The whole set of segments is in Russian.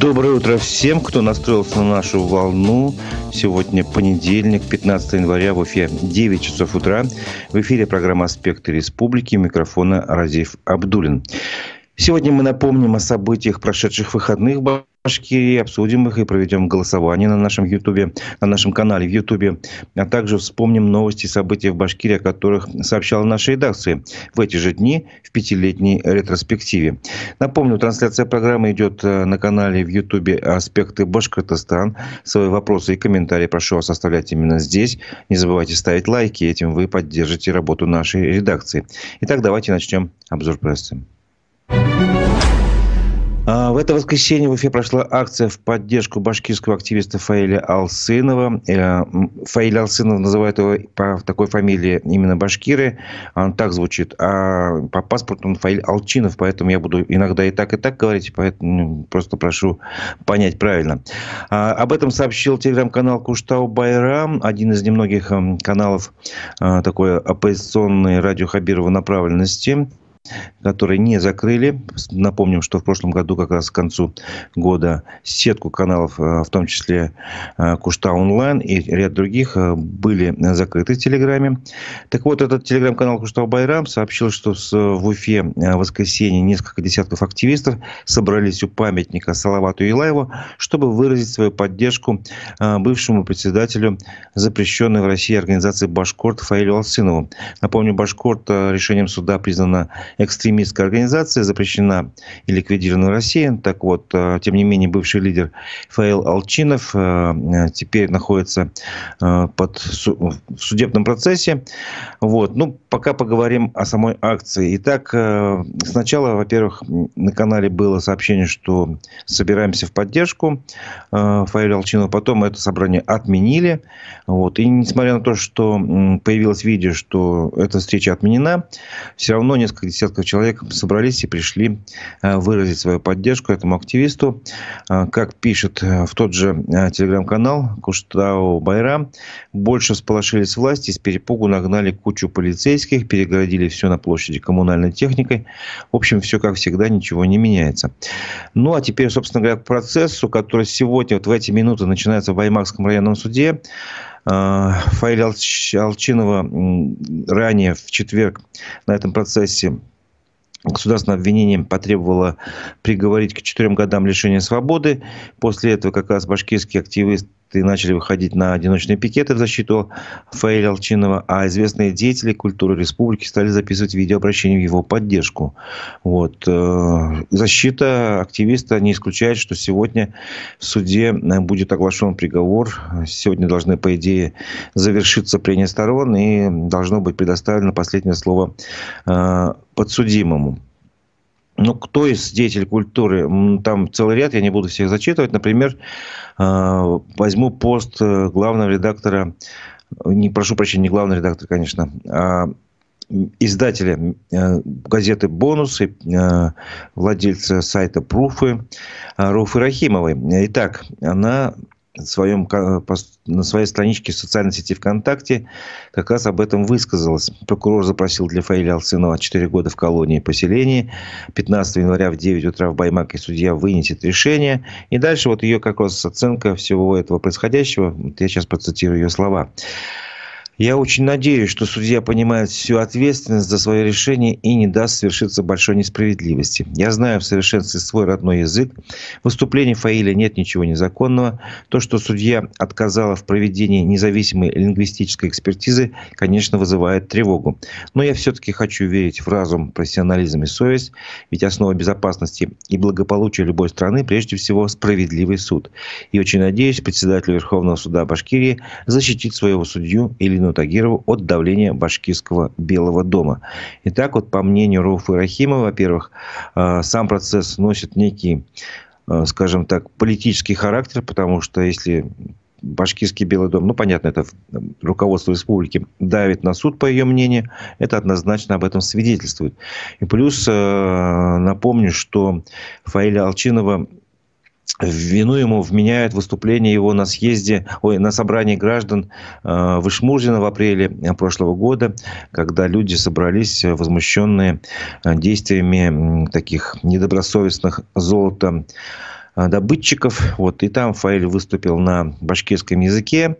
Доброе утро всем, кто настроился на нашу волну. Сегодня понедельник, 15 января, в Уфе 9 часов утра. В эфире программа «Аспекты республики». Микрофона Разив Абдулин. Сегодня мы напомним о событиях прошедших выходных в Башкирии, обсудим их и проведем голосование на нашем Ютубе, на нашем канале в Ютубе, а также вспомним новости и события в Башкирии, о которых сообщала наша редакция в эти же дни в пятилетней ретроспективе. Напомню, трансляция программы идет э, на канале в Ютубе «Аспекты Башкортостан». Свои вопросы и комментарии прошу вас оставлять именно здесь. Не забывайте ставить лайки, этим вы поддержите работу нашей редакции. Итак, давайте начнем обзор прессы. А, в это воскресенье в Уфе прошла акция в поддержку башкирского активиста Фаиля Алсынова. Э, Фаиль Алсынов называют его по такой фамилии именно башкиры. Он так звучит. А по паспорту он Фаиль Алчинов, поэтому я буду иногда и так, и так говорить. Поэтому просто прошу понять правильно. А, об этом сообщил телеграм-канал Куштау Байрам, один из немногих каналов э, такой оппозиционной радио Хабирова направленности которые не закрыли. Напомним, что в прошлом году, как раз к концу года, сетку каналов, э, в том числе э, Кушта онлайн и ряд других, э, были закрыты в Телеграме. Так вот, этот телеграм-канал Кушта Байрам сообщил, что в Уфе в воскресенье несколько десятков активистов собрались у памятника Салавату Илаеву, чтобы выразить свою поддержку бывшему председателю запрещенной в России организации Башкорт Фаилю Алсынову. Напомню, Башкорт решением суда признана экстремистская организация, запрещена и ликвидирована в России. Так вот, э, тем не менее, бывший лидер Фаил Алчинов э, теперь находится э, под в судебном процессе. Вот. Ну, пока поговорим о самой акции. Итак, сначала, во-первых, на канале было сообщение, что собираемся в поддержку Фаиля Алчинова. Потом это собрание отменили. Вот. И несмотря на то, что появилось видео, что эта встреча отменена, все равно несколько десятков десятков человек собрались и пришли э, выразить свою поддержку этому активисту. Э, как пишет э, в тот же телеграм-канал Куштау Байрам, больше всполошились власти, с перепугу нагнали кучу полицейских, перегородили все на площади коммунальной техникой. В общем, все как всегда, ничего не меняется. Ну, а теперь, собственно говоря, к процессу, который сегодня, вот в эти минуты, начинается в Баймакском районном суде. Фаиля Алчинова ранее в четверг на этом процессе государственное обвинение потребовало приговорить к четырем годам лишения свободы. После этого как раз башкирские активисты начали выходить на одиночные пикеты в защиту Фаиля Алчинова, а известные деятели культуры республики стали записывать видеообращение в его поддержку. Вот. Э, защита активиста не исключает, что сегодня в суде будет оглашен приговор. Сегодня должны, по идее, завершиться прения сторон и должно быть предоставлено последнее слово э, подсудимому. Ну, кто из деятелей культуры? Там целый ряд, я не буду всех зачитывать. Например, э, возьму пост э, главного редактора, не прошу прощения, не главный редактор, конечно, а издателя э, газеты «Бонусы», владельца сайта «Пруфы», Руфы Рахимовой. Итак, она своем, на своей страничке в социальной сети ВКонтакте как раз об этом высказалась. Прокурор запросил для Фаиля Алцинова 4 года в колонии поселении. 15 января в 9 утра в Баймаке судья вынесет решение. И дальше вот ее как раз оценка всего этого происходящего. Я сейчас процитирую ее слова. Я очень надеюсь, что судья понимает всю ответственность за свое решение и не даст свершиться большой несправедливости. Я знаю в совершенстве свой родной язык. В выступлении Фаиля нет ничего незаконного. То, что судья отказала в проведении независимой лингвистической экспертизы, конечно, вызывает тревогу. Но я все-таки хочу верить в разум, профессионализм и совесть. Ведь основа безопасности и благополучия любой страны прежде всего справедливый суд. И очень надеюсь, председатель Верховного суда Башкирии защитит своего судью или Галину Тагирову от давления башкирского Белого дома. Итак, вот по мнению Рауфа Рахимова, во-первых, э, сам процесс носит некий, э, скажем так, политический характер, потому что если башкирский Белый дом, ну, понятно, это руководство республики давит на суд, по ее мнению, это однозначно об этом свидетельствует. И плюс э, напомню, что Фаиля Алчинова вину ему вменяют выступление его на съезде, ой, на собрании граждан э, в Ишмурзино в апреле прошлого года, когда люди собрались э, возмущенные э, действиями таких недобросовестных золота добытчиков. Вот, и там Фаиль выступил на башкирском языке.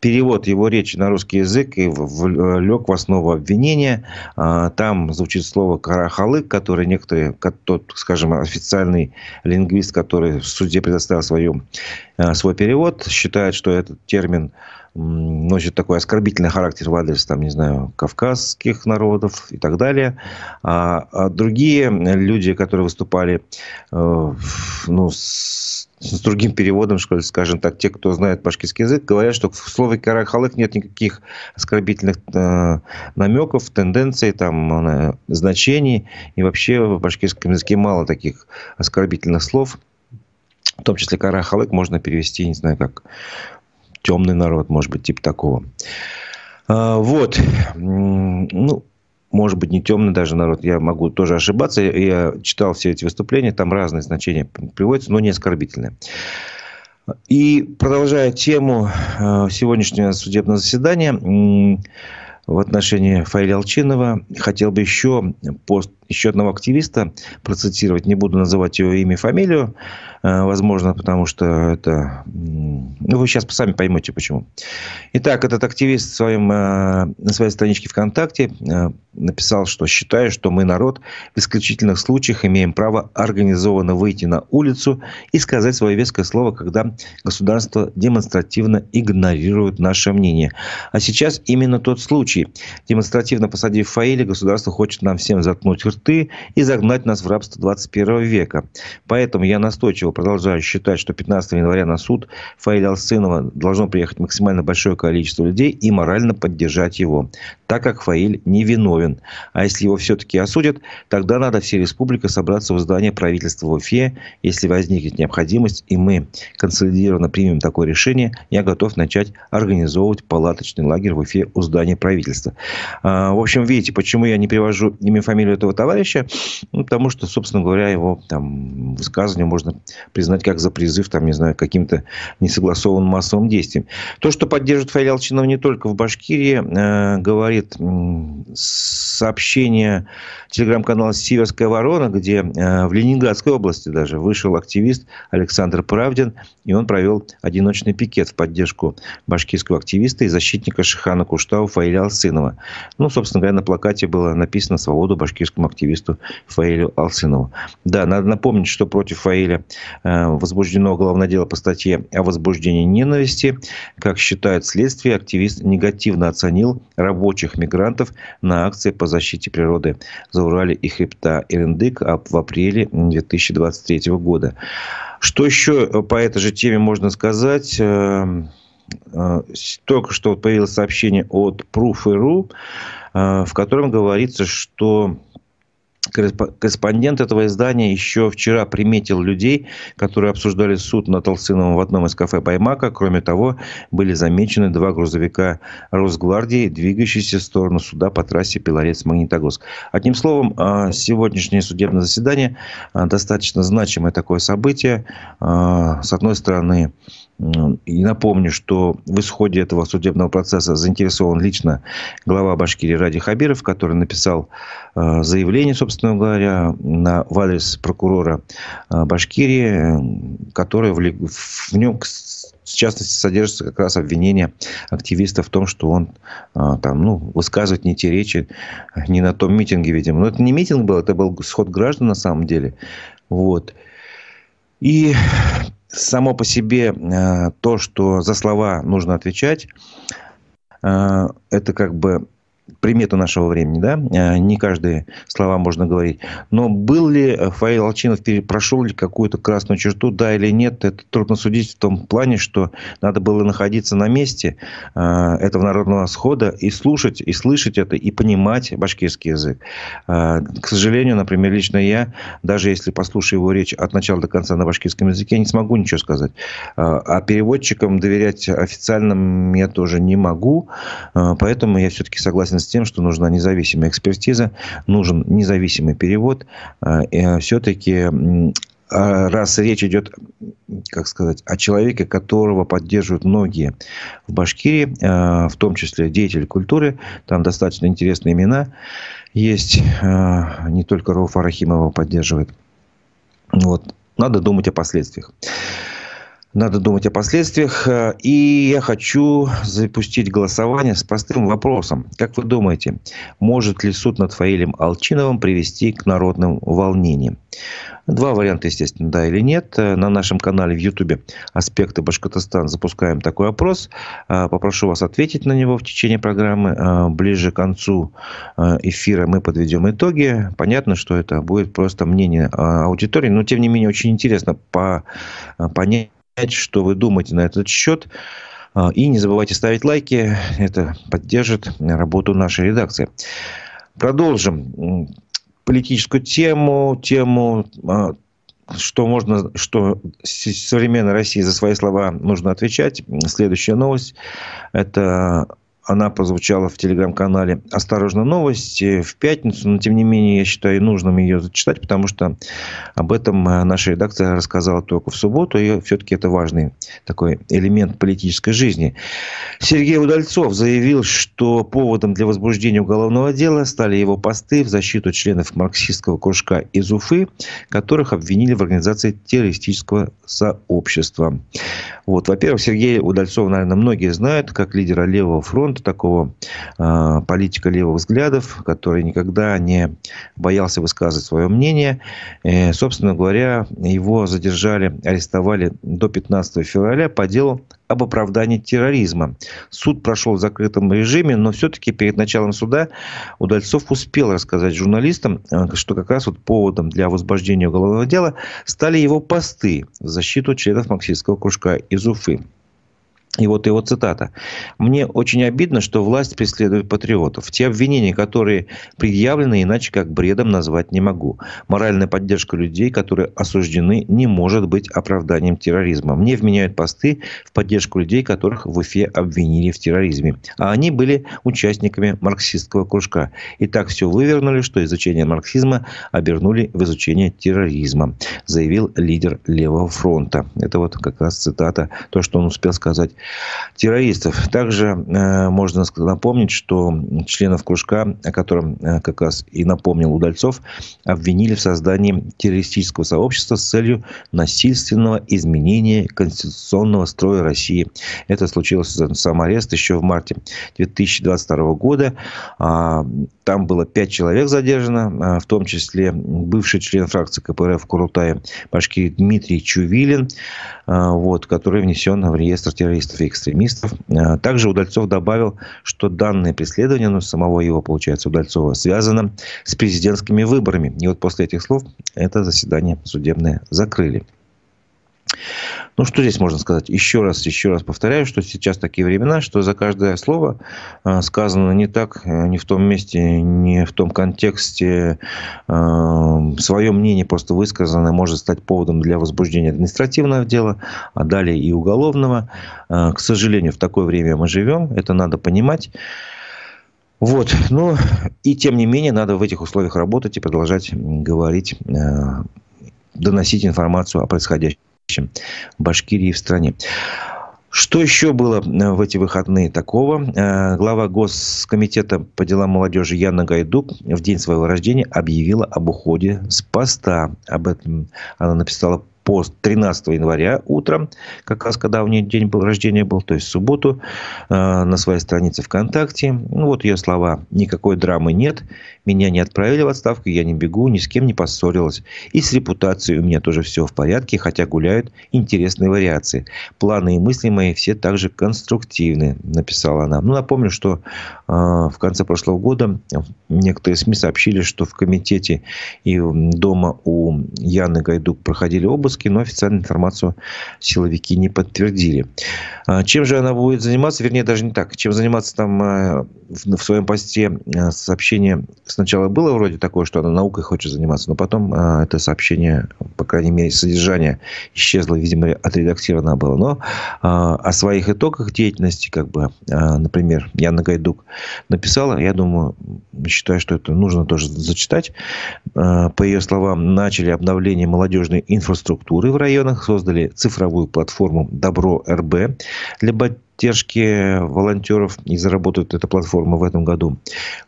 Перевод его речи на русский язык и лег в основу обвинения. Там звучит слово «карахалык», которое некоторые, тот, скажем, официальный лингвист, который в суде предоставил свою, свой перевод, считает, что этот термин носит такой оскорбительный характер в адрес, там, не знаю, кавказских народов и так далее. А, а другие люди, которые выступали э, ну, с, с другим переводом, скажем так, те, кто знает башкирский язык, говорят, что в слове «карахалык» нет никаких оскорбительных э, намеков, тенденций, там, э, значений. И вообще в башкирском языке мало таких оскорбительных слов. В том числе «карахалык» можно перевести, не знаю, как темный народ, может быть, типа такого. А, вот. Ну, может быть, не темный даже народ. Я могу тоже ошибаться. Я читал все эти выступления. Там разные значения приводятся, но не оскорбительные. И продолжая тему а, сегодняшнего судебного заседания, в отношении Фаиля Алчинова. Хотел бы еще пост еще одного активиста процитировать. Не буду называть его имя и фамилию. Э, возможно, потому что это... Ну, вы сейчас сами поймете, почему. Итак, этот активист в своем, э, на своей страничке ВКонтакте э, написал, что считаю, что мы, народ, в исключительных случаях имеем право организованно выйти на улицу и сказать свое веское слово, когда государство демонстративно игнорирует наше мнение. А сейчас именно тот случай. Демонстративно посадив Фаиля, государство хочет нам всем заткнуть рты и загнать нас в рабство 21 века. Поэтому я настойчиво продолжаю считать, что 15 января на суд Фаиля Алсынова должно приехать максимально большое количество людей и морально поддержать его, так как Фаиль не виновен. А если его все-таки осудят, тогда надо все республика собраться в здание правительства в Уфе. Если возникнет необходимость, и мы консолидированно примем такое решение, я готов начать организовывать палаточный лагерь в Уфе у здания правительства. А, в общем, видите, почему я не привожу имя и фамилию этого товарища? Ну, потому что, собственно говоря, его там высказывание можно признать как за призыв, там, не знаю, каким-то несогласованным массовым действием. То, что поддерживает Фаиль Алчинов не только в Башкирии, э, говорит сообщение телеграм-канала «Северская ворона», где э, в Ленинградской области даже вышел активист Александр Правдин, и он провел одиночный пикет в поддержку башкирского активиста и защитника Шихана Куштау Фаиля Алсынова. Ну, собственно говоря, на плакате было написано «Свободу башкирскому активисту Фаилю Алсынову». Да, надо напомнить, что против Фаиля э, возбуждено уголовное дело по статье о возбуждении ненависти. Как считает следствие, активист негативно оценил рабочих мигрантов на акции по защите природы Заурали и хребта Ирендык в апреле 2023 года. Что еще по этой же теме можно сказать? Э, э, только что появилось сообщение от Proof.ru, в котором говорится, что корреспондент этого издания еще вчера приметил людей, которые обсуждали суд над Толсыновым в одном из кафе Баймака. Кроме того, были замечены два грузовика Росгвардии, двигающиеся в сторону суда по трассе Белорец-Магнитогорск. Одним словом, а, сегодняшнее судебное заседание а, достаточно значимое такое событие. С одной стороны, и напомню, что в исходе этого судебного процесса заинтересован лично глава Башкирии Ради Хабиров, который написал э, заявление, собственно говоря, на, в адрес прокурора э, Башкирии, которое в, в нем, в частности, содержится как раз обвинение активиста в том, что он э, там, ну, высказывает не те речи не на том митинге, видимо. Но это не митинг был, это был сход граждан на самом деле. Вот. И само по себе э, то, что за слова нужно отвечать, э, это как бы примета нашего времени, да, э, не каждые слова можно говорить. Но был ли Фаил Алчинов, прошел ли какую-то красную черту, да или нет, это трудно судить в том плане, что надо было находиться на месте э, этого народного схода и слушать, и слышать это, и понимать башкирский язык. Э, к сожалению, например, лично я, даже если послушаю его речь от начала до конца на башкирском языке, не смогу ничего сказать. А переводчикам доверять официальным я тоже не могу, поэтому я все-таки согласен с тем, что нужна независимая экспертиза, нужен независимый перевод. А, и все-таки а, раз речь идет, как сказать, о человеке, которого поддерживают многие в Башкирии, а, в том числе деятели культуры, там достаточно интересные имена есть, не только Рауфа Рахимова поддерживает. Вот. надо думать о последствиях. Надо думать о последствиях. И я хочу запустить голосование с простым вопросом. Как вы думаете, может ли суд над Фаилем Алчиновым привести к народным волнениям? Два варианта, естественно, да или нет. На нашем канале в Ютубе «Аспекты Башкортостана» запускаем такой опрос. Попрошу вас ответить на него в течение программы. Ближе к концу эфира мы подведем итоги. Понятно, что это будет просто мнение аудитории, но, тем не менее, очень интересно по понять, что вы думаете на этот счет. И не забывайте ставить лайки. Это поддержит работу нашей редакции. Продолжим политическую тему, тему а, что можно, что современной России за свои слова нужно отвечать. Следующая новость – это она прозвучала в телеграм-канале «Осторожно, новости» в пятницу, но, тем не менее, я считаю нужным ее зачитать, потому что об этом э, наша редакция рассказала только в субботу, и все-таки это важный такой элемент политической жизни. Сергей Удальцов заявил, что поводом для возбуждения уголовного дела стали его посты в защиту членов марксистского кружка из Уфы, которых обвинили в организации террористического сообщества. Вот, во-первых, Сергей Удальцов, наверное, многие знают, как лидера Левого фронта, такого э, политика левых взглядов, который никогда не боялся высказывать свое мнение. Э, собственно говоря, его задержали, арестовали до 15 февраля по делу об оправдании терроризма. Суд прошел в закрытом режиме, но все-таки перед началом суда Удальцов успел рассказать журналистам, э, что как раз вот поводом для возбуждения уголовного дела стали его посты в защиту членов марксистского кружка из Уфы. И вот его цитата. «Мне очень обидно, что власть преследует патриотов. Те обвинения, которые предъявлены, иначе как бредом назвать не могу. Моральная поддержка людей, которые осуждены, не может быть оправданием терроризма. Мне вменяют посты в поддержку людей, которых в Уфе обвинили в терроризме. А они были участниками марксистского кружка. И так все вывернули, что изучение марксизма обернули в изучение терроризма», заявил лидер Левого фронта. Это вот как раз цитата, то, что он успел сказать террористов. Также э, можно напомнить, что членов кружка, о котором э, как раз и напомнил Удальцов, обвинили в создании террористического сообщества с целью насильственного изменения конституционного строя России. Это случилось, сам арест, еще в марте 2022 года. А, там было пять человек задержано, а, в том числе бывший член фракции КПРФ Курултая Башкирий Дмитрий Чувилин, а, вот, который внесен в реестр террористов и экстремистов. А, также Удальцов добавил, что данное преследование, ну, самого его, получается, Удальцова, связано с президентскими выборами. И вот после этих слов это заседание судебное закрыли. Ну, что здесь можно сказать? Еще раз, еще раз повторяю, что сейчас такие времена, что за каждое слово а, сказано не так, э, не в том месте, не в том контексте, а, свое мнение просто высказанное может стать поводом для возбуждения административного дела, а далее и уголовного. К сожалению, в такое время мы живем, это надо понимать. Вот, ну, и тем не менее, надо в этих условиях работать и продолжать говорить, доносить информацию о происходящем в Башкирии в стране. Что еще было э, в эти выходные такого? Э, глава Госкомитета по делам молодежи Яна Гайдук в день своего рождения объявила об уходе с поста. Об этом она написала пост 13 января утром, как раз когда у нее день рождения был, то есть в субботу, э, на своей странице ВКонтакте. Ну, вот ее слова. Никакой драмы нет. Меня не отправили в отставку, я не бегу, ни с кем не поссорилась. И с репутацией у меня тоже все в порядке, хотя гуляют интересные вариации. Планы и мысли мои все также конструктивны, написала она. Ну, напомню, что э, в конце прошлого года некоторые СМИ сообщили, что в комитете и дома у Яны Гайдук проходили обыск обыски, но официальную информацию силовики не подтвердили. А, чем же она будет заниматься? Вернее, даже не так. Чем заниматься там э, в своем посте сообщение сначала было вроде такое, что она наукой хочет заниматься, но потом э, это сообщение, по крайней мере, содержание исчезло, видимо, отредактировано было. Но о своих итогах деятельности, как бы, например, Яна Гайдук написала, я думаю, считаю, что это нужно тоже зачитать. По ее словам, начали обновление молодежной инфраструктуры структуры в районах создали цифровую платформу «Добро РБ» для поддержки волонтеров и заработает эта платформа в этом году.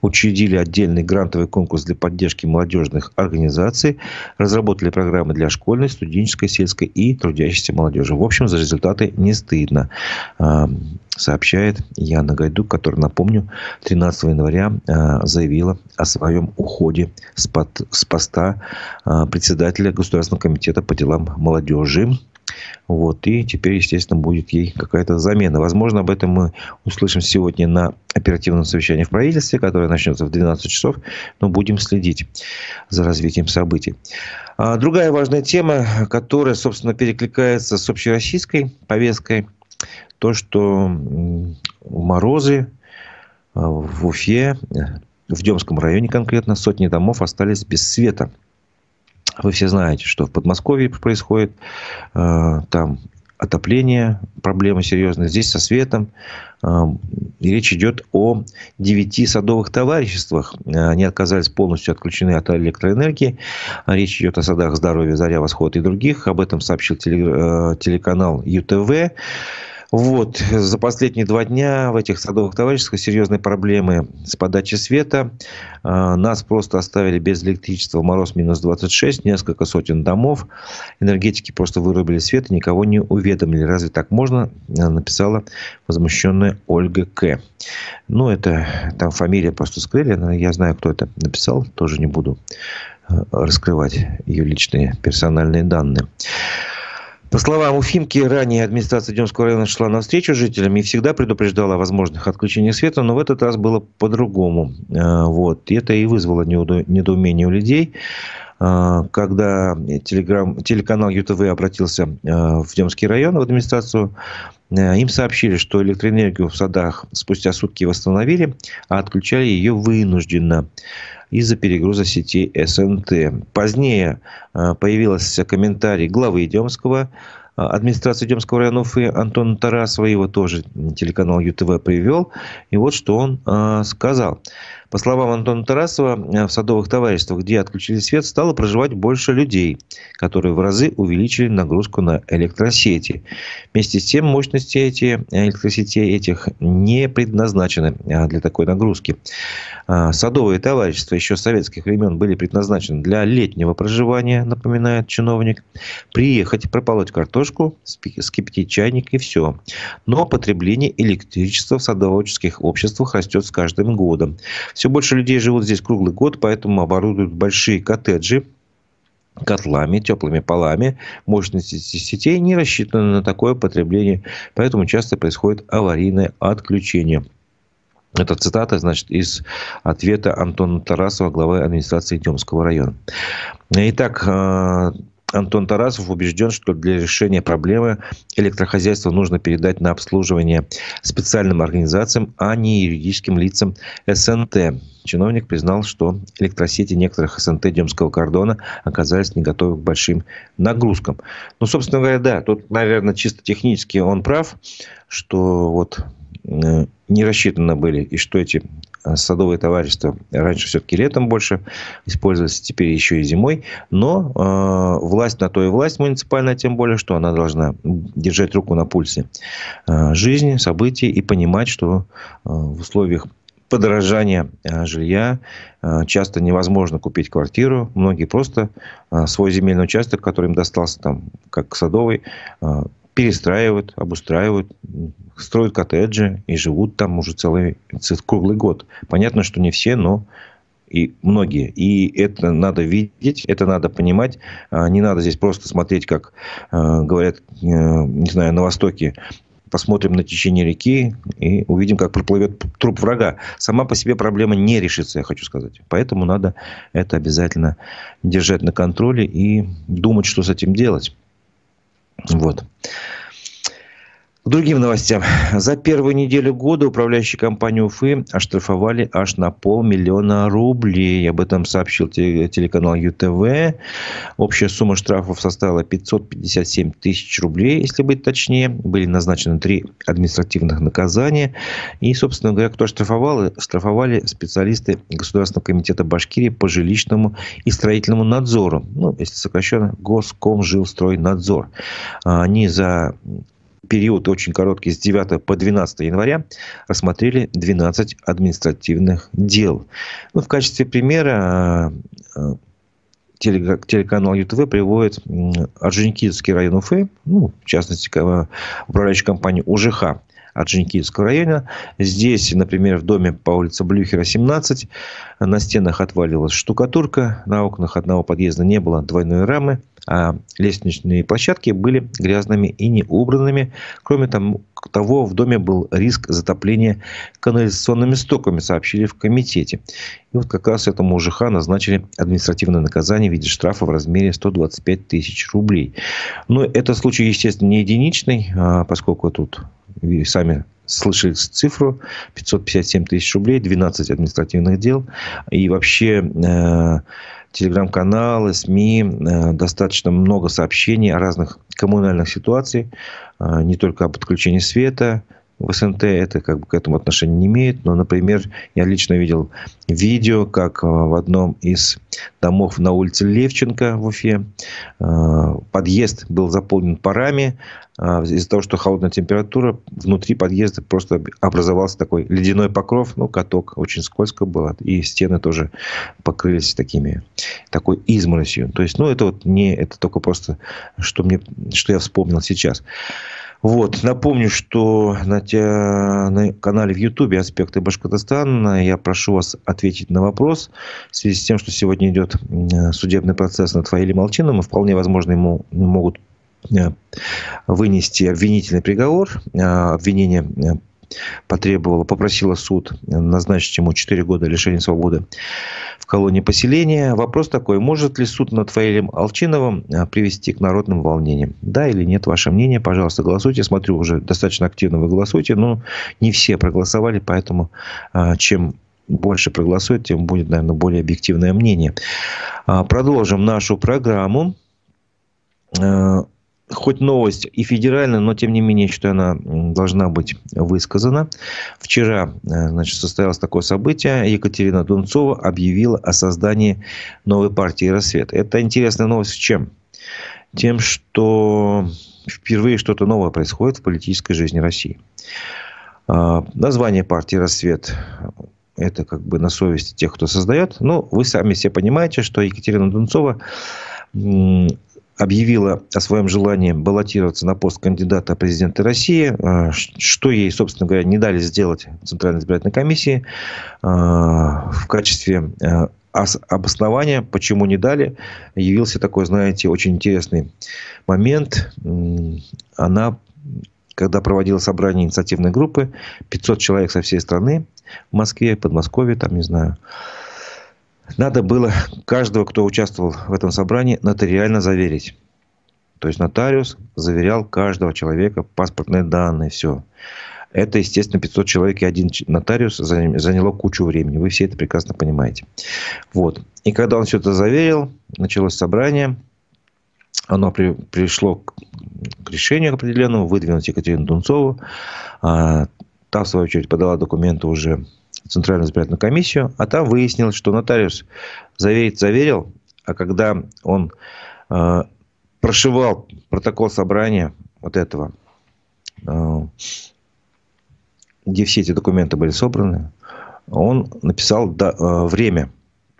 Учредили отдельный грантовый конкурс для поддержки молодежных организаций. Разработали программы для школьной, студенческой, сельской и трудящейся молодежи. В общем, за результаты не стыдно а, сообщает Яна Гайдук, которая, напомню, 13 января а, заявила о своем уходе с, под, с поста а, председателя Государственного комитета по делам молодежи. Вот, и теперь, естественно, будет ей какая-то замена. Возможно, об этом мы услышим сегодня на оперативном совещании в правительстве, которое начнется в 12 часов, но будем следить за развитием событий. А другая важная тема, которая, собственно, перекликается с общероссийской повесткой, то, что морозы а, в Уфе, в Демском районе конкретно, сотни домов остались без света – вы все знаете, что в Подмосковье происходит. Э, там отопление, проблемы серьезные. Здесь со светом. Э, и речь идет о девяти садовых товариществах. Э, они отказались полностью отключены от электроэнергии. Речь идет о садах здоровья, заря, восход и других. Об этом сообщил телеканал ЮТВ. Вот. За последние два дня в этих садовых товариществах серьезные проблемы с подачей света. А, нас просто оставили без электричества. Мороз минус 26, несколько сотен домов. Энергетики просто вырубили свет и никого не уведомили. Разве так можно? Написала возмущенная Ольга К. Ну, это там фамилия просто скрыли. Но я знаю, кто это написал. Тоже не буду э, раскрывать ее личные персональные данные. По словам Уфимки, ранее администрация Демского района шла навстречу жителям и всегда предупреждала о возможных отключениях света, но в этот раз было по-другому. А, вот. И это и вызвало недоумение у людей. А, когда телеграм, телеканал ЮТВ обратился а, в Демский район, в администрацию, им сообщили, что электроэнергию в садах спустя сутки восстановили, а отключали ее вынужденно из-за перегруза сети СНТ. Позднее появился комментарий главы Демского, администрации Демского района Уфы Антона Тарасова, его тоже телеканал ЮТВ привел. И вот что он а, сказал. По словам Антона Тарасова, в садовых товариществах, где отключили свет, стало проживать больше людей, которые в разы увеличили нагрузку на электросети. Вместе с тем, мощности эти, электросетей этих не предназначены для такой нагрузки. Садовые товарищества еще с советских времен были предназначены для летнего проживания, напоминает чиновник. Приехать, прополоть картошку, скипятить чайник и все. Но потребление электричества в садоводческих обществах растет с каждым годом. Все больше людей живут здесь круглый год, поэтому оборудуют большие коттеджи, котлами, теплыми полами. Мощности сетей не рассчитаны на такое потребление, поэтому часто происходит аварийное отключение. Это цитата, значит, из ответа Антона Тарасова, главы администрации Демского района. Итак, э, Антон Тарасов убежден, что для решения проблемы электрохозяйство нужно передать на обслуживание специальным организациям, а не юридическим лицам СНТ. Чиновник признал, что электросети некоторых СНТ Демского кордона оказались не готовы к большим нагрузкам. Ну, собственно говоря, да, тут, наверное, чисто технически он прав, что вот Э, не рассчитаны были, и что эти садовые товарищества раньше все-таки летом больше использовались, теперь еще и зимой. Но э, власть на то и власть муниципальная, тем более, что она должна держать руку на пульсе э, жизни, событий и понимать, что э, в условиях подорожания э, жилья часто невозможно купить квартиру. Многие просто свой земельный участок, который им достался там, как садовый, перестраивают, обустраивают, строят коттеджи и живут там уже целый круглый год. Понятно, что не все, но и многие. И это надо видеть, это надо понимать. А, не надо здесь просто смотреть, как а, говорят, э, не знаю, на Востоке, посмотрим на течение реки и увидим, как проплывет труп врага. Сама по себе проблема не решится, я хочу сказать. Поэтому надо это обязательно держать на контроле и думать, что с этим делать. Вот. К другим новостям. За первую неделю года управляющие компании Уфы оштрафовали аж на полмиллиона рублей. Об этом сообщил телеканал ЮТВ. Общая сумма штрафов составила 557 тысяч рублей, если быть точнее. Были назначены три административных наказания. И, собственно говоря, кто штрафовал? Штрафовали специалисты Государственного комитета Башкирии по жилищному и строительному надзору. Ну, если сокращенно, Госкомжилстройнадзор. Они за период очень короткий, с 9 по 12 января, рассмотрели 12 административных дел. Ну, в качестве примера телеканал ЮТВ приводит Орджоникидзевский район Уфы, ну, в частности, управляющую компанию УЖХ Орджоникидзевского района. Здесь, например, в доме по улице Блюхера, 17, на стенах отвалилась штукатурка, на окнах одного подъезда не было двойной рамы, а лестничные площадки были грязными и не убранными. Кроме того, в доме был риск затопления канализационными стоками, сообщили в комитете. И вот как раз этому ЖХ назначили административное наказание в виде штрафа в размере 125 тысяч рублей. Но этот случай, естественно, не единичный, а поскольку тут вы сами слышали цифру, 557 тысяч рублей, 12 административных дел. И вообще э, телеграм-каналы, СМИ, э, достаточно много сообщений о разных коммунальных ситуациях, э, не только об отключении света, в СНТ это как бы к этому отношения не имеет. Но, например, я лично видел видео, как э, в одном из домов на улице Левченко в Уфе э, подъезд был заполнен парами. Э, из-за того, что холодная температура, внутри подъезда просто образовался такой ледяной покров, ну, каток. Очень скользко было. И стены тоже покрылись такими, такой изморосью. То есть, ну, это вот не, это только просто, что мне, что я вспомнил сейчас. Вот. Напомню, что на, те, на канале в Ютубе «Аспекты Башкортостана» я прошу вас ответить на вопрос в связи с тем, что сегодня идет судебный процесс над Фаилем Молчином, и вполне возможно ему могут э, вынести обвинительный приговор. А, обвинение э, потребовала, попросила суд назначить ему 4 года лишения свободы в колонии поселения. Вопрос такой, может ли суд над Фаилем Алчиновым а, привести к народным волнениям? Да или нет, ваше мнение? Пожалуйста, голосуйте. Смотрю, уже достаточно активно вы голосуете, но не все проголосовали, поэтому а, чем больше проголосует, тем будет, наверное, более объективное мнение. А, продолжим нашу программу хоть новость и федеральная, но тем не менее, что она должна быть высказана. Вчера э, значит, состоялось такое событие. Екатерина Дунцова объявила о создании новой партии «Рассвет». Это интересная новость с чем? Тем, что впервые что-то новое происходит в политической жизни России. А, название партии «Рассвет» это как бы на совести тех, кто создает. Но вы сами все понимаете, что Екатерина Дунцова объявила о своем желании баллотироваться на пост кандидата президента России, а, что ей, собственно говоря, не дали сделать Центральной избирательной комиссии а, в качестве а, обоснования, почему не дали, явился такой, знаете, очень интересный момент. Она, когда проводила собрание инициативной группы, 500 человек со всей страны, в Москве, Подмосковье, там, не знаю, надо было каждого, кто участвовал в этом собрании, нотариально заверить. То есть нотариус заверял каждого человека, паспортные данные, все. Это, естественно, 500 человек и один нотариус заняло кучу времени. Вы все это прекрасно понимаете. Вот. И когда он все это заверил, началось собрание. Оно при, пришло к, к решению определенному выдвинуть Екатерину Дунцову. А, та, в свою очередь, подала документы уже Центральную избирательную комиссию, а там выяснилось, что нотариус заверить заверил, а когда он э, прошивал протокол собрания вот этого, э, где все эти документы были собраны, он написал да, э, время.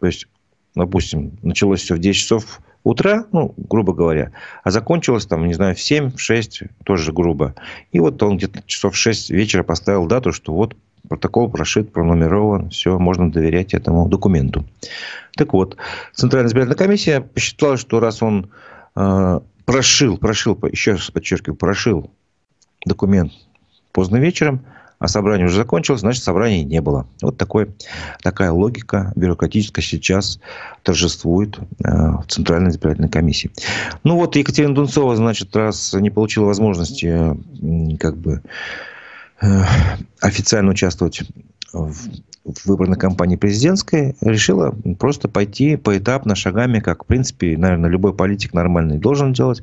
То есть, допустим, началось все в 10 часов утра, ну, грубо говоря, а закончилось там, не знаю, в 7, в 6, тоже грубо. И вот он где-то часов в 6 вечера поставил дату, что вот Протокол прошит, пронумерован, все, можно доверять этому документу. Так вот, Центральная избирательная комиссия посчитала, что раз он э, прошил, прошил, еще раз подчеркиваю, прошил документ поздно вечером, а собрание уже закончилось, значит, собрания не было. Вот такой, такая логика бюрократическая сейчас торжествует э, в Центральной избирательной комиссии. Ну вот, Екатерина Дунцова, значит, раз не получила возможности э, как бы официально участвовать в выборной кампании президентской решила просто пойти поэтапно, шагами, как, в принципе, наверное, любой политик нормальный должен делать.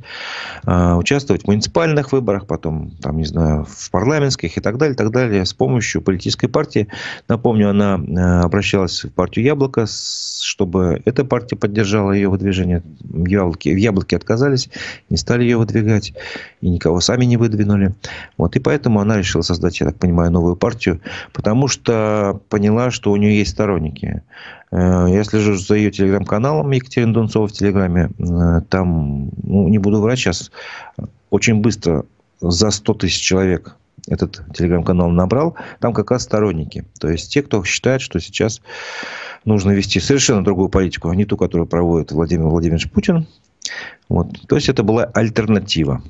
А, участвовать в муниципальных выборах, потом, там, не знаю, в парламентских и так далее, и так далее, с помощью политической партии. Напомню, она э, обращалась в партию «Яблоко», чтобы эта партия поддержала ее выдвижение. В «Яблоке», в «Яблоке» отказались, не стали ее выдвигать, и никого сами не выдвинули. Вот, и поэтому она решила создать, я так понимаю, новую партию, потому что поняла, что у нее есть сторонники. Э, я слежу за ее телеграм-каналом Екатерина Дунцова в Телеграме. Э, там, ну, не буду врать сейчас, очень быстро за 100 тысяч человек этот телеграм-канал набрал. Там как раз сторонники. То есть, те, кто считает, что сейчас нужно вести совершенно другую политику, а не ту, которую проводит Владимир Владимирович Путин. Вот. То есть, это была альтернатива.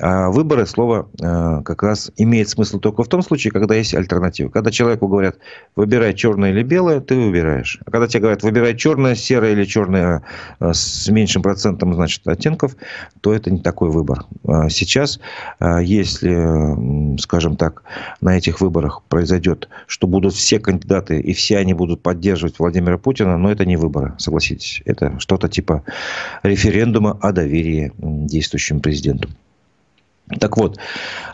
А выборы слово э, как раз имеет смысл только в том случае, когда есть альтернатива. Когда человеку говорят, выбирай черное или белое, ты выбираешь. А когда тебе говорят, выбирай черное, серое или черное э, с меньшим процентом, значит, оттенков, то это не такой выбор. А сейчас, э, если, скажем так, на этих выборах произойдет, что будут все кандидаты и все они будут поддерживать Владимира Путина, но это не выборы, согласитесь. Это что-то типа референдума о доверии действующему президенту. Так вот,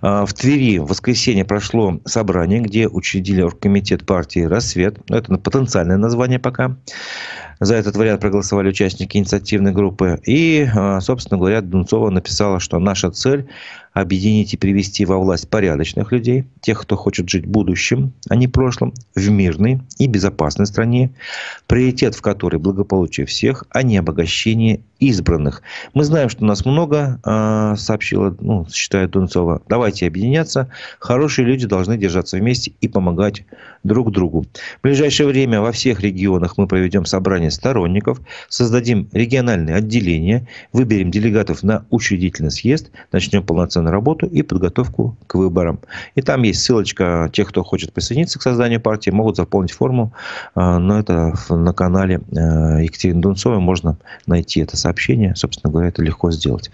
а, в Твери в воскресенье прошло собрание, где учредили оргкомитет партии «Рассвет». Это потенциальное название пока. За этот вариант проголосовали участники инициативной группы. И, а, собственно говоря, Дунцова написала, что наша цель объединить и привести во власть порядочных людей, тех, кто хочет жить будущим, а не прошлым, в мирной и безопасной стране, приоритет в которой благополучие всех, а не обогащение избранных. Мы знаем, что нас много, а, сообщила, ну, считает Дунцова. Давайте объединяться. Хорошие люди должны держаться вместе и помогать друг другу. В ближайшее время во всех регионах мы проведем собрание сторонников, создадим региональные отделения, выберем делегатов на учредительный съезд, начнем полноценно на работу и подготовку к выборам. И там есть ссылочка тех, кто хочет присоединиться к созданию партии, могут заполнить форму. А, но это на канале а, Екатерины Дунцовой можно найти это сообщение. Собственно говоря, это легко сделать.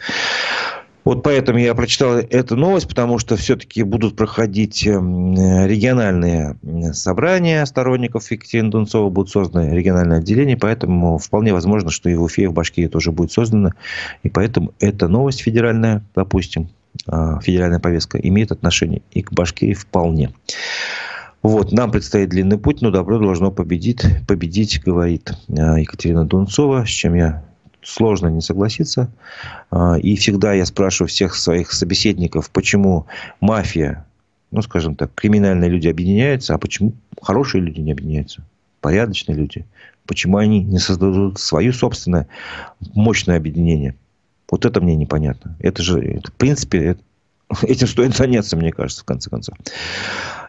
Вот поэтому я прочитал эту новость, потому что все-таки будут проходить эм, региональные собрания сторонников Екатерины Дунцова, будут созданы региональные отделения, поэтому вполне возможно, что и в Уфе, и в Башкирии тоже будет создано. И поэтому эта новость федеральная, допустим, а, федеральная повестка имеет отношение и к Башкирии вполне. Вот, нам предстоит длинный путь, но добро должно победить, победить, говорит а, Екатерина Дунцова, с чем я сложно не согласиться. А, и всегда я спрашиваю всех своих собеседников, почему мафия, ну, скажем так, криминальные люди объединяются, а почему хорошие люди не объединяются, порядочные люди. Почему они не создадут свое собственное мощное объединение? Вот это мне непонятно. Это же, это, в принципе, это, этим стоит заняться, мне кажется, в конце концов.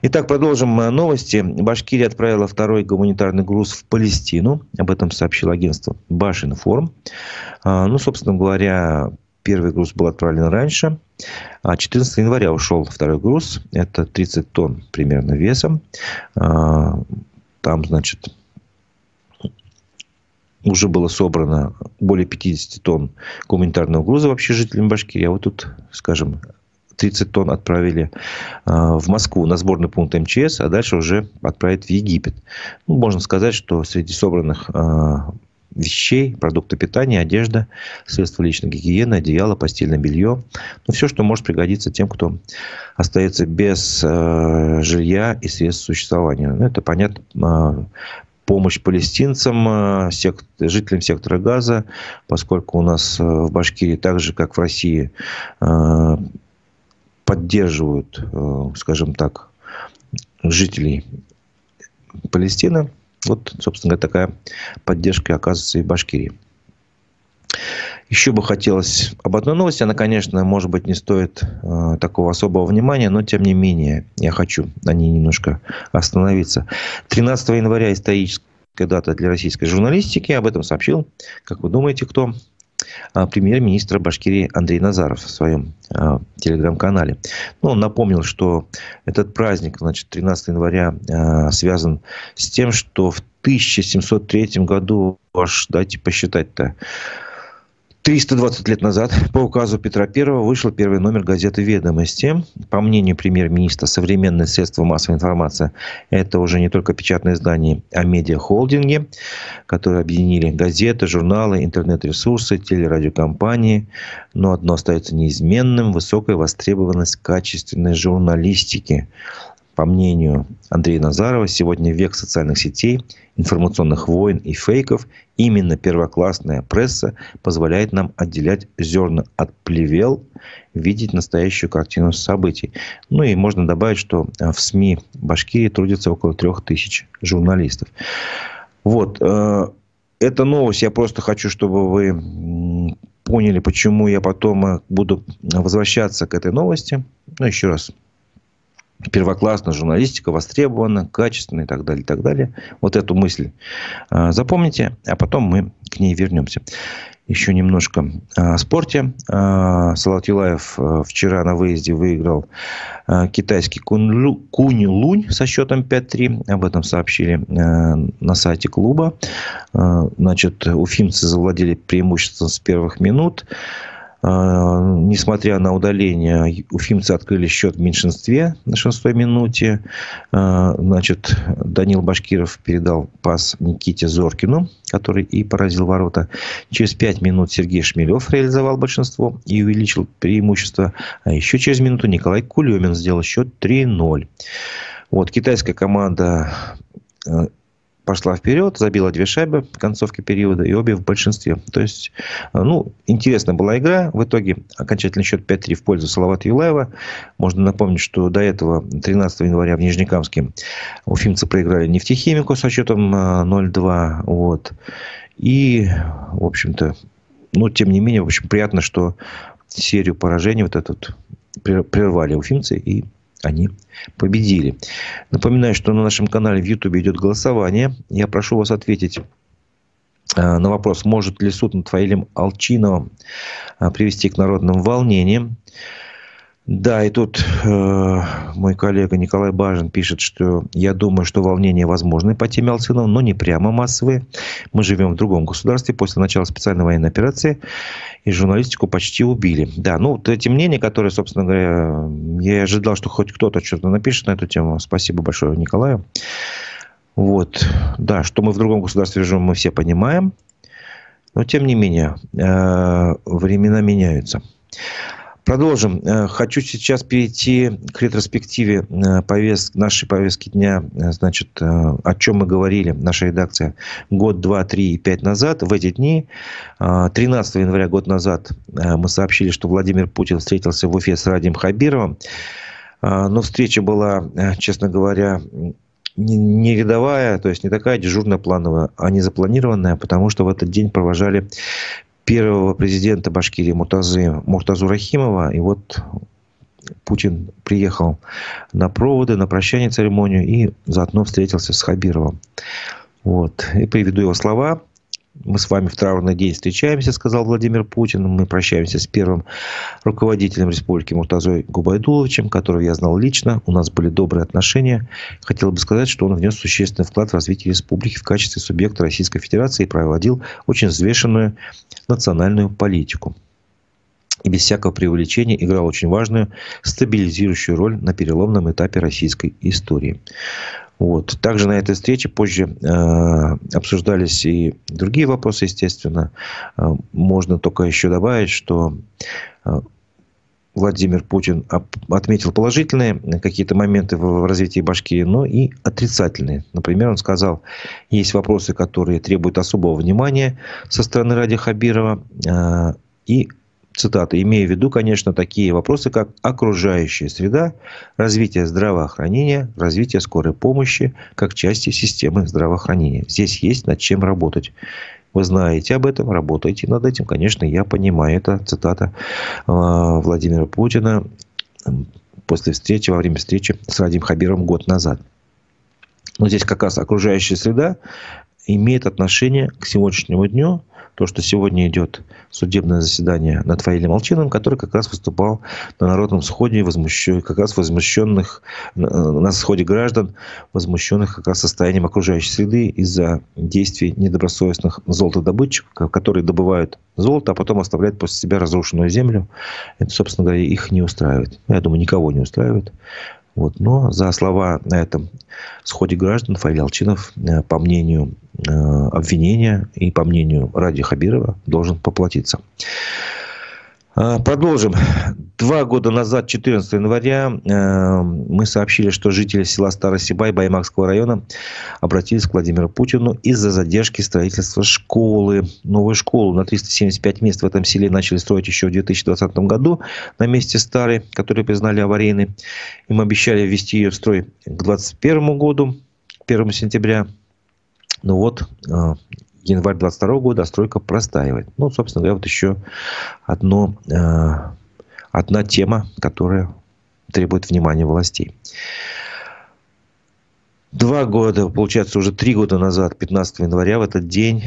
Итак, продолжим новости. Башкирия отправила второй гуманитарный груз в Палестину. Об этом сообщило агентство Башинформ. А, ну, собственно говоря, первый груз был отправлен раньше. А 14 января ушел второй груз. Это 30 тонн примерно весом. А, там, значит, уже было собрано более 50 тонн гуманитарного груза вообще жителям Башкирии. А вот тут, скажем, 30 тонн отправили а, в Москву на сборный пункт МЧС, а дальше уже отправят в Египет. Ну, можно сказать, что среди собранных а, вещей, продукты питания, одежда, средства личной гигиены, одеяло, постельное белье. Ну, все, что может пригодиться тем, кто остается без э, жилья и средств существования. Ну, это, понятно, э, помощь палестинцам, сект, жителям сектора Газа, поскольку у нас в Башкирии, так же как в России, поддерживают, скажем так, жителей Палестины. Вот, собственно такая поддержка оказывается и в Башкирии. Еще бы хотелось об одной новости. Она, конечно, может быть, не стоит э, такого особого внимания, но, тем не менее, я хочу на ней немножко остановиться. 13 января историческая дата для российской журналистики. Об этом сообщил, как вы думаете, кто? А, премьер-министр Башкирии Андрей Назаров в своем э, телеграм-канале. Ну, он напомнил, что этот праздник, значит, 13 января, э, связан с тем, что в 1703 году, аж дайте посчитать-то, 320 лет назад по указу Петра I вышел первый номер газеты «Ведомости». По мнению премьер-министра, современные средства массовой информации – это уже не только печатные издания, а медиахолдинги, которые объединили газеты, журналы, интернет-ресурсы, телерадиокомпании. Но одно остается неизменным – высокая востребованность качественной журналистики. По мнению Андрея Назарова, сегодня век социальных сетей, информационных войн и фейков. Именно первоклассная пресса позволяет нам отделять зерна от плевел, видеть настоящую картину событий. Ну и можно добавить, что в СМИ Башкирии трудится около трех тысяч журналистов. Вот. Э, эта новость, я просто хочу, чтобы вы поняли, почему я потом буду возвращаться к этой новости. Ну, еще раз первоклассная журналистика, востребована, качественная и так далее, и так далее. Вот эту мысль а, запомните, а потом мы к ней вернемся. Еще немножко о спорте. А, Салат Юлаев а, вчера на выезде выиграл китайский Кунь-Лунь со счетом 5-3. Об этом сообщили на сайте клуба. Значит, уфимцы завладели преимуществом с первых минут. А, несмотря на удаление, уфимцы открыли счет в меньшинстве на шестой минуте. А, значит, Данил Башкиров передал пас Никите Зоркину, который и поразил ворота. Через пять минут Сергей Шмелев реализовал большинство и увеличил преимущество. А еще через минуту Николай Кулемин сделал счет 3-0. Вот, китайская команда а, пошла вперед, забила две шайбы в концовке периода, и обе в большинстве. То есть, э, ну, интересная была игра. В итоге окончательный счет 5-3 в пользу Салавата Юлаева. Можно напомнить, что до этого 13 января в Нижнекамске уфимцы проиграли нефтехимику со счетом 0-2. Э, вот. И, в общем-то, ну, тем не менее, в общем, приятно, что серию поражений вот этот прервали уфимцы и они победили. Напоминаю, что на нашем канале в YouTube идет голосование. Я прошу вас ответить э, на вопрос, может ли суд над Фаилем Алчиновым э, привести к народным волнениям. Да, и тут э, мой коллега Николай Бажин пишет, что я думаю, что волнения возможны по теме Алцинова, но не прямо массовые. Мы живем в другом государстве после начала специальной военной операции, и журналистику почти убили. Да, ну, вот эти мнения, которые, собственно говоря, я ожидал, что хоть кто-то что-то напишет на эту тему. Спасибо большое Николаю. Вот, да, что мы в другом государстве живем, мы все понимаем. Но, тем не менее, э, времена меняются. Продолжим. Э, хочу сейчас перейти к ретроспективе э, повестки, нашей повестки дня. Э, значит, о чем мы говорили, наша редакция, год, два, три и пять назад. В эти дни, 13 января год назад, мы сообщили, что Владимир Путин встретился в Уфе с Радием Хабировым. Но встреча была, честно говоря, не рядовая, то есть не такая дежурная плановая, а не запланированная, потому что в этот день провожали первого президента Башкирии Муртазы, Муртазу Рахимова. И вот Путин приехал на проводы, на прощание церемонию и заодно встретился с Хабировым. Вот. И приведу его слова. Мы с вами в траурный день встречаемся, сказал Владимир Путин. Мы прощаемся с первым руководителем республики Муртазой Губайдуловичем, которого я знал лично. У нас были добрые отношения. Хотел бы сказать, что он внес существенный вклад в развитие республики в качестве субъекта Российской Федерации и проводил очень взвешенную национальную политику и без всякого преувеличения играл очень важную стабилизирующую роль на переломном этапе российской истории. Вот. Также на этой встрече позже э, обсуждались и другие вопросы, естественно. Э, можно только еще добавить, что э, Владимир Путин отметил положительные какие-то моменты в развитии Башкирии, но и отрицательные. Например, он сказал, есть вопросы, которые требуют особого внимания со стороны Ради Хабирова. Э, и цитата, имея в виду, конечно, такие вопросы, как окружающая среда, развитие здравоохранения, развитие скорой помощи как части системы здравоохранения. Здесь есть над чем работать. Вы знаете об этом, работаете над этим. Конечно, я понимаю. Это цитата а, Владимира Путина после встречи, во время встречи с Радим Хабировым год назад. Но здесь как раз окружающая среда имеет отношение к сегодняшнему дню, то, что сегодня идет судебное заседание над Фаилем Молчиновым, который как раз выступал на народном сходе, возмущен, как раз возмущенных, на сходе граждан, возмущенных как раз состоянием окружающей среды из-за действий недобросовестных золотодобытчиков, которые добывают золото, а потом оставляют после себя разрушенную землю. Это, собственно говоря, их не устраивает. Я думаю, никого не устраивает. Вот. Но за слова на этом сходе граждан Фаиль э, по мнению э, обвинения и по мнению Ради Хабирова, должен поплатиться. А, продолжим. Два года назад, 14 января, э, мы сообщили, что жители села Старосибай Баймакского района обратились к Владимиру Путину из-за задержки строительства школы. Новую школу на 375 мест в этом селе начали строить еще в 2020 году на месте старой, которую признали аварийной. Им обещали ввести ее в строй к 2021 году, 1 сентября. Ну вот, э, январь 22 года, а стройка простаивает. Ну, собственно говоря, вот еще одно, э, одна тема, которая требует внимания властей. Два года, получается, уже три года назад, 15 января, в этот день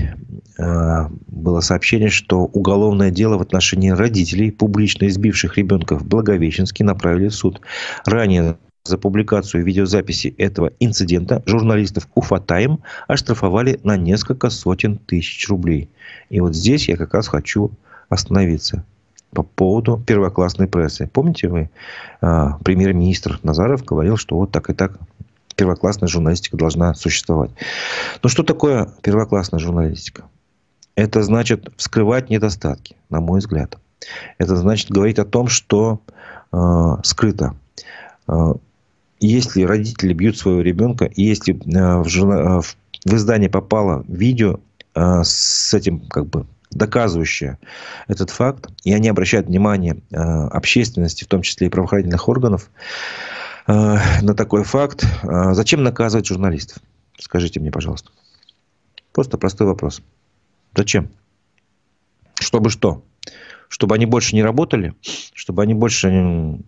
э, было сообщение, что уголовное дело в отношении родителей, публично избивших ребенка в Благовещенске, направили в суд. Ранее за публикацию видеозаписи этого инцидента журналистов Уфатайм оштрафовали на несколько сотен тысяч рублей. И вот здесь я как раз хочу остановиться по поводу первоклассной прессы. Помните вы, а, премьер-министр Назаров говорил, что вот так и так первоклассная журналистика должна существовать. Но что такое первоклассная журналистика? Это значит вскрывать недостатки, на мой взгляд. Это значит говорить о том, что э, скрыто. Э, если родители бьют своего ребенка, и если э, в, журнал, э, в издание попало видео э, с этим как бы доказывающее этот факт, и они обращают внимание общественности, в том числе и правоохранительных органов, на такой факт, зачем наказывать журналистов? Скажите мне, пожалуйста. Просто простой вопрос. Зачем? Чтобы что? Чтобы они больше не работали? Чтобы они больше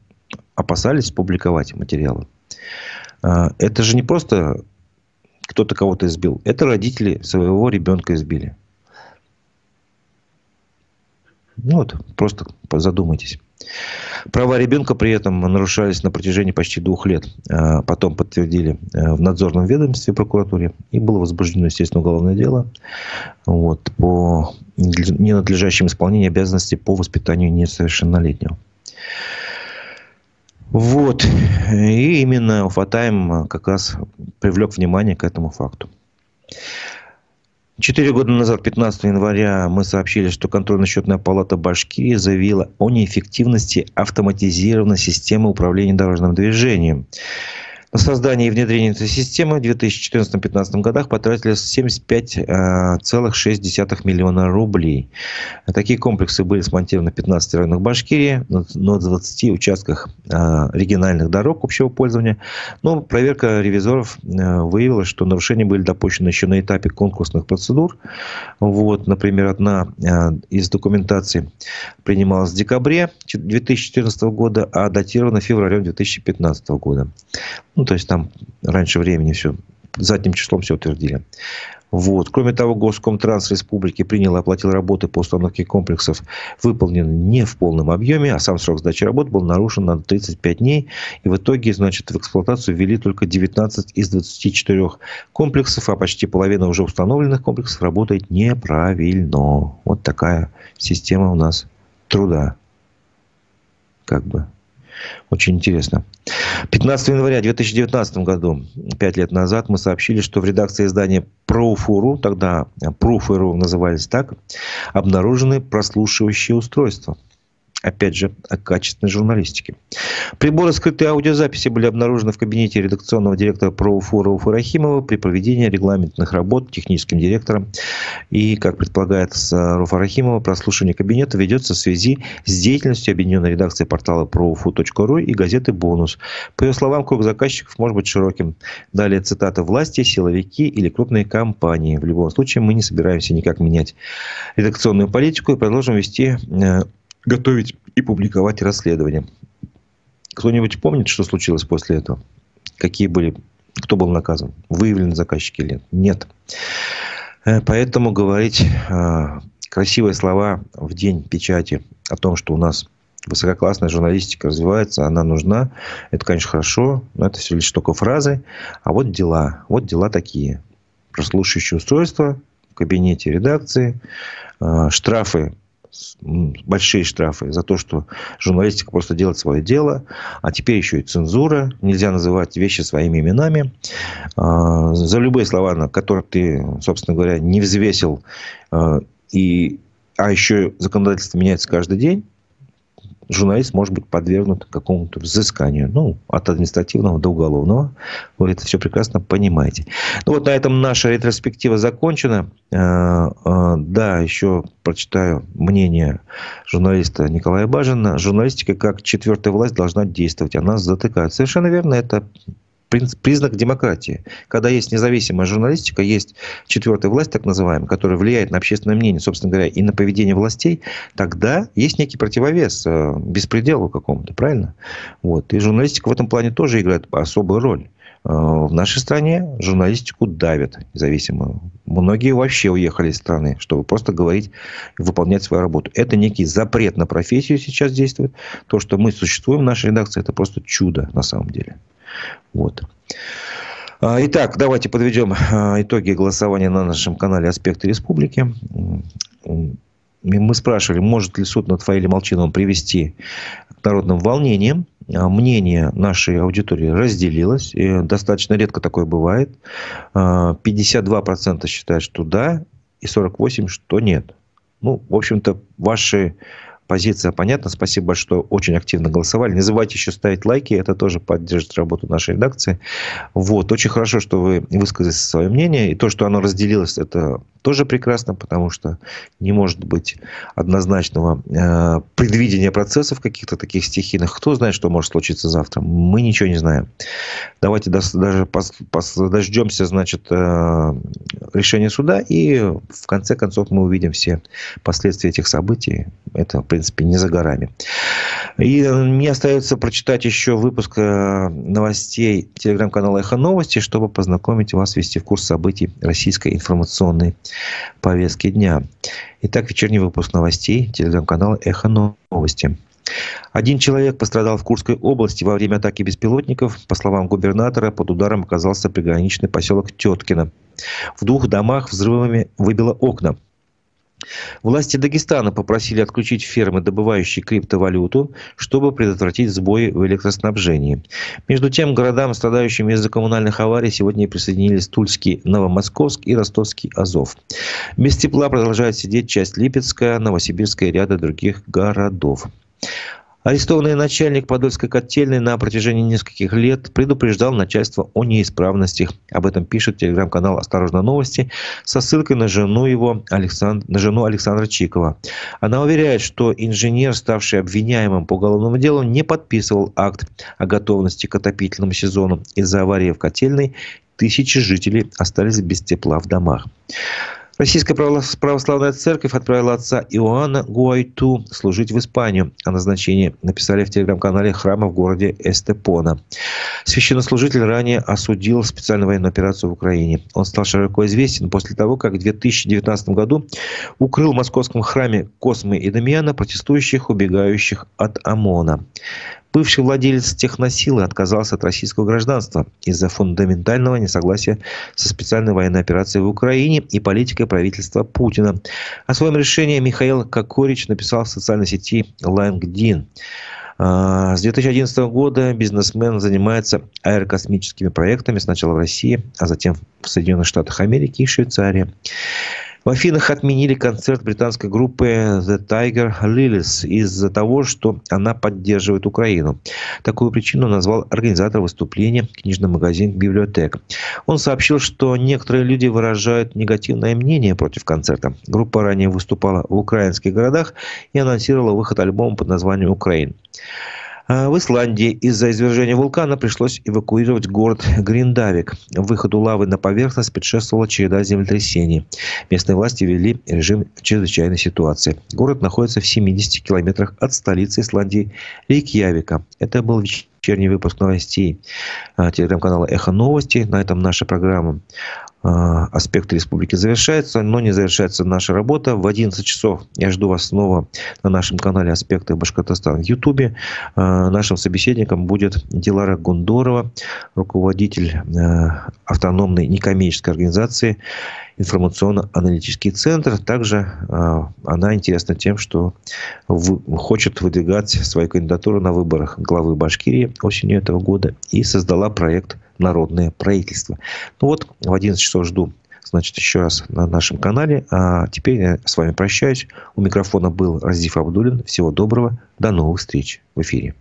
опасались публиковать материалы? А, это же не просто кто-то кого-то избил. Это родители своего ребенка избили. Ну вот, просто задумайтесь. Права ребенка при этом нарушались на протяжении почти двух лет. А, потом подтвердили э, в надзорном ведомстве прокуратуре. И было возбуждено, естественно, уголовное дело вот, по ненадлежащим исполнению обязанностей по воспитанию несовершеннолетнего. Вот. И именно Уфатайм как раз привлек внимание к этому факту. Четыре года назад, 15 января, мы сообщили, что контрольно-счетная палата Башкирии заявила о неэффективности автоматизированной системы управления дорожным движением. На создание и внедрение этой системы в 2014-2015 годах потратили 75,6 э, миллиона рублей. Такие комплексы были смонтированы в 15 районах Башкирии, на 20 участках э, региональных дорог общего пользования. Но проверка ревизоров э, выявила, что нарушения были допущены еще на этапе конкурсных процедур. Вот, например, одна из документаций принималась в декабре 2014 года, а датирована февралем 2015 года. Ну, то есть там раньше времени все задним числом все утвердили. Вот. Кроме того, Госкомтранс Республики принял и оплатил работы по установке комплексов, выполнены не в полном объеме, а сам срок сдачи работ был нарушен на 35 дней. И в итоге, значит, в эксплуатацию ввели только 19 из 24 комплексов, а почти половина уже установленных комплексов работает неправильно. Вот такая система у нас труда. Как бы. Очень интересно. 15 января 2019 году, пять лет назад, мы сообщили, что в редакции издания «Проуфуру», тогда «Пруф.ру» назывались так, обнаружены прослушивающие устройства – Опять же, о качественной журналистике. Приборы скрытой аудиозаписи были обнаружены в кабинете редакционного директора ПроУФОРа Уфы Рахимова при проведении регламентных работ техническим директором. И, как предполагается Руфа Рахимова, прослушивание кабинета ведется в связи с деятельностью объединенной редакции портала проуфу.ру и газеты «Бонус». По ее словам, круг заказчиков может быть широким. Далее цитата «власти», «силовики» или крупные компании. В любом случае, мы не собираемся никак менять редакционную политику и продолжим вести э, готовить и публиковать расследование. Кто-нибудь помнит, что случилось после этого? Какие были, кто был наказан? Выявлены заказчики или нет? Э, поэтому говорить э, красивые слова в день печати о том, что у нас высококлассная журналистика развивается, она нужна. Это, конечно, хорошо, но это все лишь только фразы. А вот дела. Вот дела такие. Прослушивающее устройство в кабинете редакции, э, штрафы большие штрафы за то, что журналистика просто делает свое дело, а теперь еще и цензура, нельзя называть вещи своими именами. А, за любые слова, на которые ты, собственно говоря, не взвесил, а, и, а еще законодательство меняется каждый день, журналист может быть подвергнут какому-то взысканию. Ну, от административного до уголовного. Вы это все прекрасно понимаете. Ну, вот на этом наша ретроспектива закончена. Э, э, да, еще прочитаю мнение журналиста Николая Бажина. Журналистика как четвертая власть должна действовать. Она затыкает. Совершенно верно. Это признак демократии. Когда есть независимая журналистика, есть четвертая власть, так называемая, которая влияет на общественное мнение, собственно говоря, и на поведение властей, тогда есть некий противовес э, беспределу какому-то, правильно? Вот. И журналистика в этом плане тоже играет особую роль. Э, в нашей стране журналистику давят независимую. Многие вообще уехали из страны, чтобы просто говорить выполнять свою работу. Это некий запрет на профессию сейчас действует. То, что мы существуем в нашей редакции, это просто чудо на самом деле. Вот. А, итак, давайте подведем а, итоги голосования на нашем канале «Аспекты республики». Мы спрашивали, может ли суд над Фаилем Молчиновым привести к народным волнениям. А, мнение нашей аудитории разделилось. И достаточно редко такое бывает. 52% считают, что да, и 48% что нет. Ну, в общем-то, ваши позиция понятна. Спасибо большое, что очень активно голосовали. Не забывайте еще ставить лайки. Это тоже поддержит работу нашей редакции. Вот. Очень хорошо, что вы высказали свое мнение. И то, что оно разделилось, это тоже прекрасно, потому что не может быть однозначного э, предвидения процессов каких-то таких стихийных. Кто знает, что может случиться завтра? Мы ничего не знаем. Давайте даже пос, дождемся, значит, э, решения суда, и в конце концов мы увидим все последствия этих событий. Это, принципе, не за горами. И мне остается прочитать еще выпуск э, новостей телеграм-канала «Эхо новости», чтобы познакомить вас, ввести в курс событий российской информационной повестки дня. Итак, вечерний выпуск новостей телеграм-канала «Эхо новости». Один человек пострадал в Курской области во время атаки беспилотников. По словам губернатора, под ударом оказался приграничный поселок Теткино. В двух домах взрывами выбило окна. Власти Дагестана попросили отключить фермы, добывающие криптовалюту, чтобы предотвратить сбои в электроснабжении. Между тем, городам, страдающим из-за коммунальных аварий, сегодня присоединились Тульский, Новомосковск и Ростовский Азов. Без тепла продолжает сидеть часть Липецка, Новосибирска и ряда других городов. Арестованный начальник Подольской котельной на протяжении нескольких лет предупреждал начальство о неисправностях. Об этом пишет телеграм-канал «Осторожно новости» со ссылкой на жену его, Александр, на жену Александра Чикова. Она уверяет, что инженер, ставший обвиняемым по уголовному делу, не подписывал акт о готовности к отопительному сезону. Из-за аварии в котельной тысячи жителей остались без тепла в домах. Российская православная церковь отправила отца Иоанна Гуайту служить в Испанию. О назначении написали в телеграм-канале храма в городе Эстепона. Священнослужитель ранее осудил специальную военную операцию в Украине. Он стал широко известен после того, как в 2019 году укрыл в московском храме Космы и Дамиана протестующих, убегающих от ОМОНа. Бывший владелец техносилы отказался от российского гражданства из-за фундаментального несогласия со специальной военной операцией в Украине и политикой правительства Путина. О своем решении Михаил Кокорич написал в социальной сети LinkedIn. А, с 2011 года бизнесмен занимается аэрокосмическими проектами сначала в России, а затем в Соединенных Штатах Америки и Швейцарии. В Афинах отменили концерт британской группы The Tiger Lilies из-за того, что она поддерживает Украину. Такую причину назвал организатор выступления книжный магазин «Библиотек». Он сообщил, что некоторые люди выражают негативное мнение против концерта. Группа ранее выступала в украинских городах и анонсировала выход альбома под названием «Украин». А в Исландии из-за извержения вулкана пришлось эвакуировать город Гриндавик. Выходу лавы на поверхность предшествовала череда землетрясений. Местные власти ввели режим чрезвычайной ситуации. Город находится в 70 километрах от столицы Исландии Рейкьявика. Это был вечерний вечерний выпуск новостей телеграм-канала «Эхо новости». На этом наша программа а, аспекты республики завершается, но не завершается наша работа. В 11 часов я жду вас снова на нашем канале «Аспекты Башкортостана» в Ютубе. А, нашим собеседником будет Дилара Гундорова, руководитель а, автономной некоммерческой организации информационно-аналитический центр. Также она интересна тем, что хочет выдвигать свою кандидатуру на выборах главы Башкирии осенью этого года и создала проект народное правительство. Ну вот, в 11 часов жду значит, еще раз на нашем канале. А теперь я с вами прощаюсь. У микрофона был Разиф Абдулин. Всего доброго. До новых встреч в эфире.